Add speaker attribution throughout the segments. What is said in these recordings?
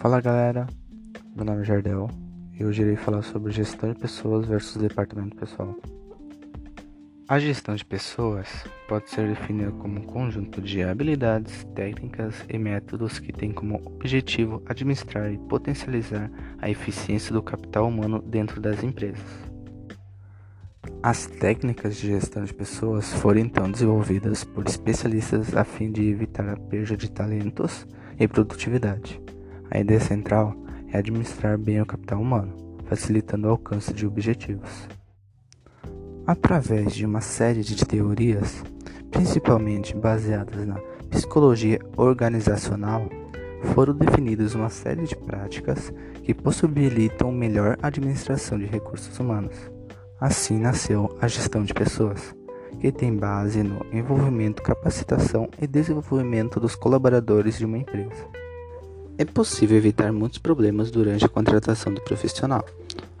Speaker 1: Fala galera, meu nome é Jardel e hoje irei falar sobre gestão de pessoas versus departamento pessoal. A gestão de pessoas pode ser definida como um conjunto de habilidades, técnicas e métodos que tem como objetivo administrar e potencializar a eficiência do capital humano dentro das empresas. As técnicas de gestão de pessoas foram então desenvolvidas por especialistas a fim de evitar a perda de talentos e produtividade. A ideia central é administrar bem o capital humano, facilitando o alcance de objetivos. Através de uma série de teorias, principalmente baseadas na psicologia organizacional, foram definidas uma série de práticas que possibilitam melhor administração de recursos humanos. Assim nasceu a gestão de pessoas, que tem base no envolvimento, capacitação e desenvolvimento dos colaboradores de uma empresa. É possível evitar muitos problemas durante a contratação do profissional.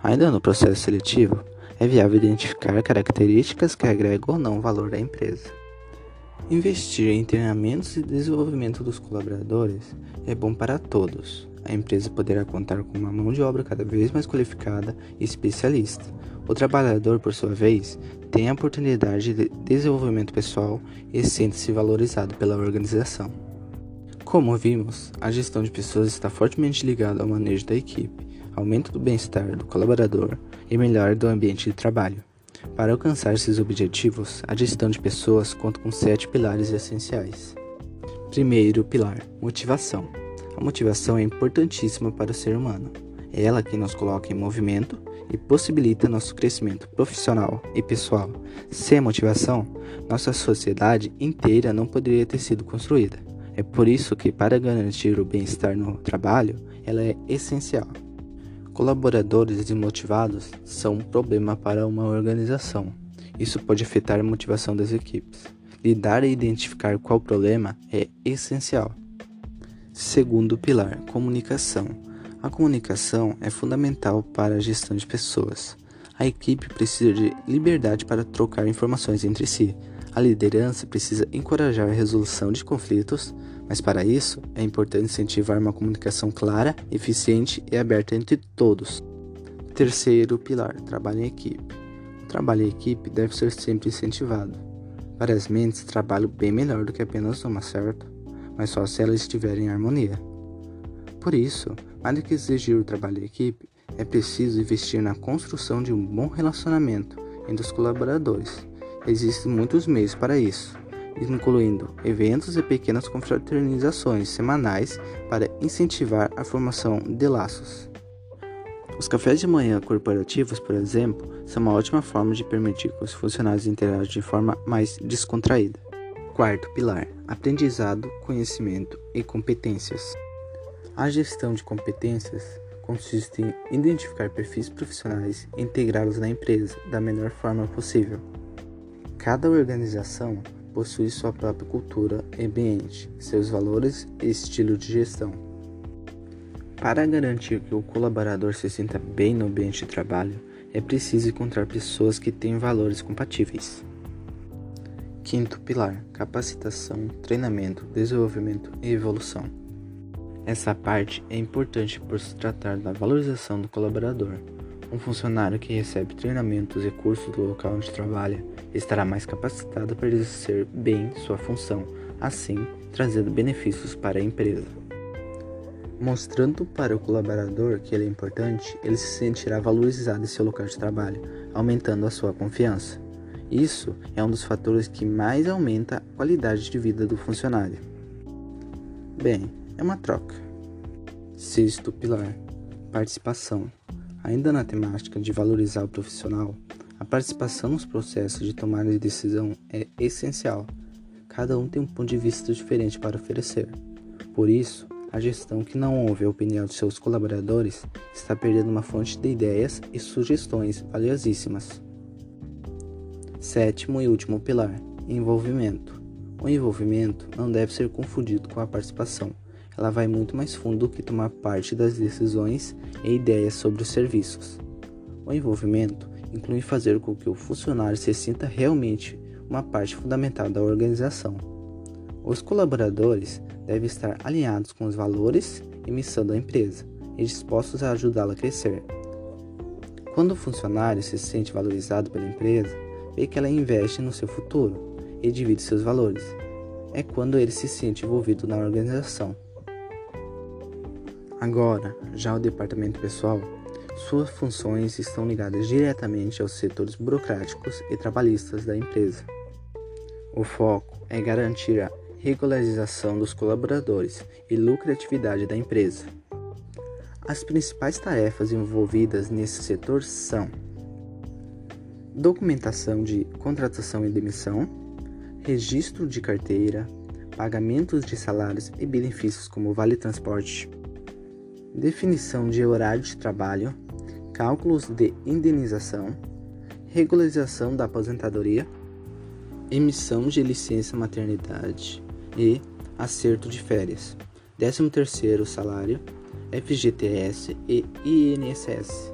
Speaker 1: Ainda no processo seletivo, é viável identificar características que agregam ou não valor à empresa. Investir em treinamentos e desenvolvimento dos colaboradores é bom para todos. A empresa poderá contar com uma mão de obra cada vez mais qualificada e especialista. O trabalhador, por sua vez, tem a oportunidade de desenvolvimento pessoal e sente-se valorizado pela organização. Como vimos, a gestão de pessoas está fortemente ligada ao manejo da equipe, aumento do bem-estar do colaborador e melhora do ambiente de trabalho. Para alcançar esses objetivos, a gestão de pessoas conta com sete pilares essenciais. Primeiro pilar: motivação. A motivação é importantíssima para o ser humano. É ela quem nos coloca em movimento e possibilita nosso crescimento profissional e pessoal. Sem motivação, nossa sociedade inteira não poderia ter sido construída. É por isso que, para garantir o bem-estar no trabalho, ela é essencial. Colaboradores desmotivados são um problema para uma organização. Isso pode afetar a motivação das equipes. Lidar e identificar qual problema é essencial. Segundo pilar, comunicação. A comunicação é fundamental para a gestão de pessoas. A equipe precisa de liberdade para trocar informações entre si. A liderança precisa encorajar a resolução de conflitos, mas para isso é importante incentivar uma comunicação clara, eficiente e aberta entre todos. Terceiro pilar: trabalho em equipe. O trabalho em equipe deve ser sempre incentivado. Várias mentes trabalham bem melhor do que apenas uma, certo? Mas só se elas estiverem em harmonia. Por isso, mais do que exigir o trabalho em equipe, é preciso investir na construção de um bom relacionamento entre os colaboradores. Existem muitos meios para isso incluindo eventos e pequenas confraternizações semanais para incentivar a formação de laços. Os cafés de manhã corporativos, por exemplo, são uma ótima forma de permitir que os funcionários interajam de forma mais descontraída. Quarto pilar: aprendizado, conhecimento e competências. A gestão de competências consiste em identificar perfis profissionais e integrá-los na empresa da melhor forma possível. Cada organização possui sua própria cultura ambiente, seus valores e estilo de gestão. Para garantir que o colaborador se sinta bem no ambiente de trabalho, é preciso encontrar pessoas que tenham valores compatíveis. Quinto pilar: capacitação, treinamento, desenvolvimento e evolução. Essa parte é importante por se tratar da valorização do colaborador, um funcionário que recebe treinamentos e cursos do local onde trabalha estará mais capacitado para exercer bem sua função, assim trazendo benefícios para a empresa. Mostrando para o colaborador que ele é importante, ele se sentirá valorizado em seu local de trabalho, aumentando a sua confiança. Isso é um dos fatores que mais aumenta a qualidade de vida do funcionário. Bem, é uma troca. Sexto pilar: participação. Ainda na temática de valorizar o profissional, a participação nos processos de tomada de decisão é essencial. Cada um tem um ponto de vista diferente para oferecer. Por isso, a gestão que não ouve a opinião de seus colaboradores está perdendo uma fonte de ideias e sugestões valiosíssimas. Sétimo e último pilar: envolvimento. O envolvimento não deve ser confundido com a participação ela vai muito mais fundo do que tomar parte das decisões e ideias sobre os serviços. O envolvimento inclui fazer com que o funcionário se sinta realmente uma parte fundamental da organização. Os colaboradores devem estar alinhados com os valores e missão da empresa e dispostos a ajudá-la a crescer. Quando o funcionário se sente valorizado pela empresa, vê que ela investe no seu futuro e divide seus valores. É quando ele se sente envolvido na organização. Agora, já o departamento pessoal, suas funções estão ligadas diretamente aos setores burocráticos e trabalhistas da empresa. O foco é garantir a regularização dos colaboradores e lucratividade da empresa. As principais tarefas envolvidas nesse setor são documentação de contratação e demissão, registro de carteira, pagamentos de salários e benefícios como vale transporte, definição de horário de trabalho, cálculos de indenização, regularização da aposentadoria, emissão de licença maternidade e acerto de férias, 13º salário, FGTS e INSS.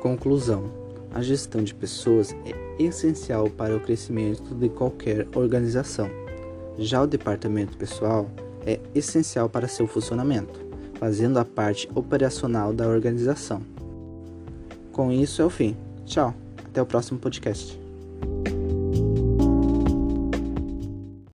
Speaker 1: Conclusão: a gestão de pessoas é essencial para o crescimento de qualquer organização. Já o departamento pessoal é essencial para seu funcionamento fazendo a parte operacional da organização. Com isso é o fim. Tchau, até o próximo podcast.